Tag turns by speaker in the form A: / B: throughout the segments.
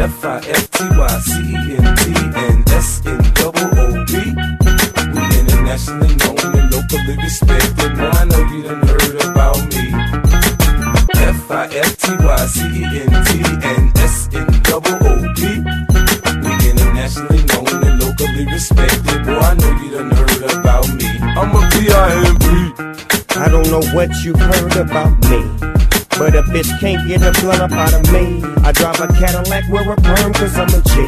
A: F I F T Y C E N T and S N internationally known and locally respected. Now I know you done heard about me. And internationally known and locally respected. Boy, I know you done heard about me. I'm a P-I-M-P.
B: I don't know what you heard about me. But a bitch can't get a blunt up out of me. I drive a Cadillac, wear a perm, cause I'm a G.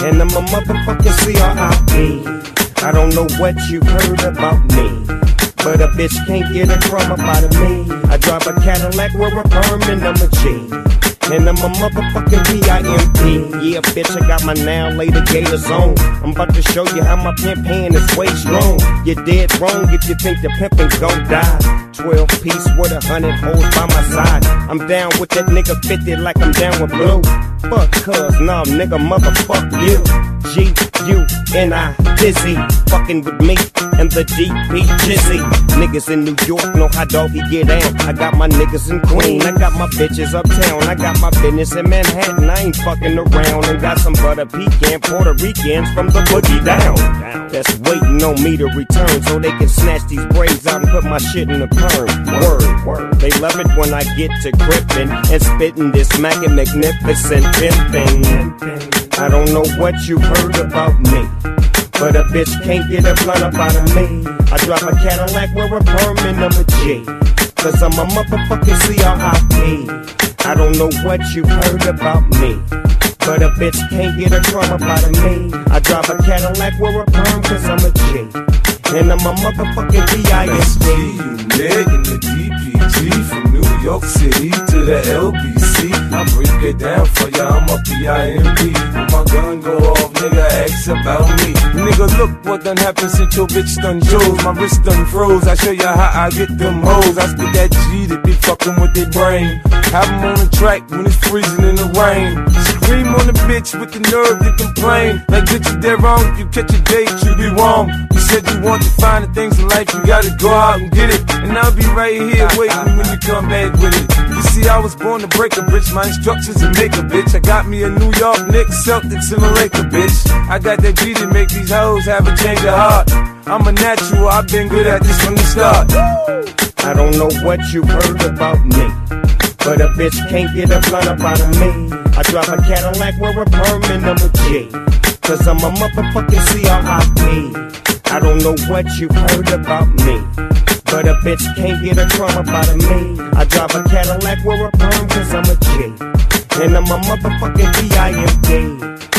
B: And I'm a motherfucking C-R-I-P. I don't know what you heard about me. But a bitch can't get a crumb up out of me. I drive a Cadillac, wear a perm, and I'm a G. And I'm a motherfucking P-I-M-P. Yeah, bitch, I got my now later gators on. I'm about to show you how my pimp hand is way strong. You're dead wrong if you think the pimpin' gon' die. 12 piece with a hundred hoes by my side. I'm down with that nigga 50 like I'm down with blue. Fuck cuz, nah, nigga, motherfuck you. G U N I Dizzy, fucking with me and the DP Jizzy. Niggas in New York know how doggy get down. I got my niggas in Queen, I got my bitches uptown, I got my business in Manhattan. I ain't fucking around and got some butter pecan Puerto Ricans from the boogie down. That's waiting on me to return so they can snatch these braids out and put my shit in the perm. Word, word. They love it when I get to gripping and spitting this mackin' magnificent pimpin'. I don't know what you heard about me. But a bitch can't get a blunt up out of me. I drive a Cadillac, wear a perm, and I'm a G. Cause I'm a motherfucking i don't know what you heard about me. But a bitch can't get a crumb up out of me. I drive a Cadillac, wear a perm, cause I'm a G. And I'm a motherfucking
A: see you Meg in the DPG from New York City to the LBC. It down for ya, I'm a P-I-M-P. When my gun go off, nigga, ask about me. Nigga, look what done happened since your bitch done chose. My wrist done froze. I show ya how I get them hoes. I spit that G to be fucking with their brain. Have 'em on the track when it's freezing in the rain. Scream on the bitch with the nerve to complain. Like, bitch, you dead wrong. If you catch a date, you be wrong. You said you want to find the things in life, you gotta go out and get it. And I'll be right here waiting when you come back with it. See, I was born to break a bitch. My instructions to make a bitch. I got me a New York Knicks, Celtics, and a Laker bitch. I got that G to make these hoes have a change of heart. I'm a natural, I've been good at this from the start.
B: I don't know what you heard about me. But a bitch can't get a blunt up out of me. I drive a Cadillac, wear a perm, and I'm a G. Cause I'm a motherfucking i don't know what you heard about me. But a bitch can't get a crumb out of me. I drive a Cadillac, wear a perm, cause I'm a G. And I'm a motherfucking B.I.M.D.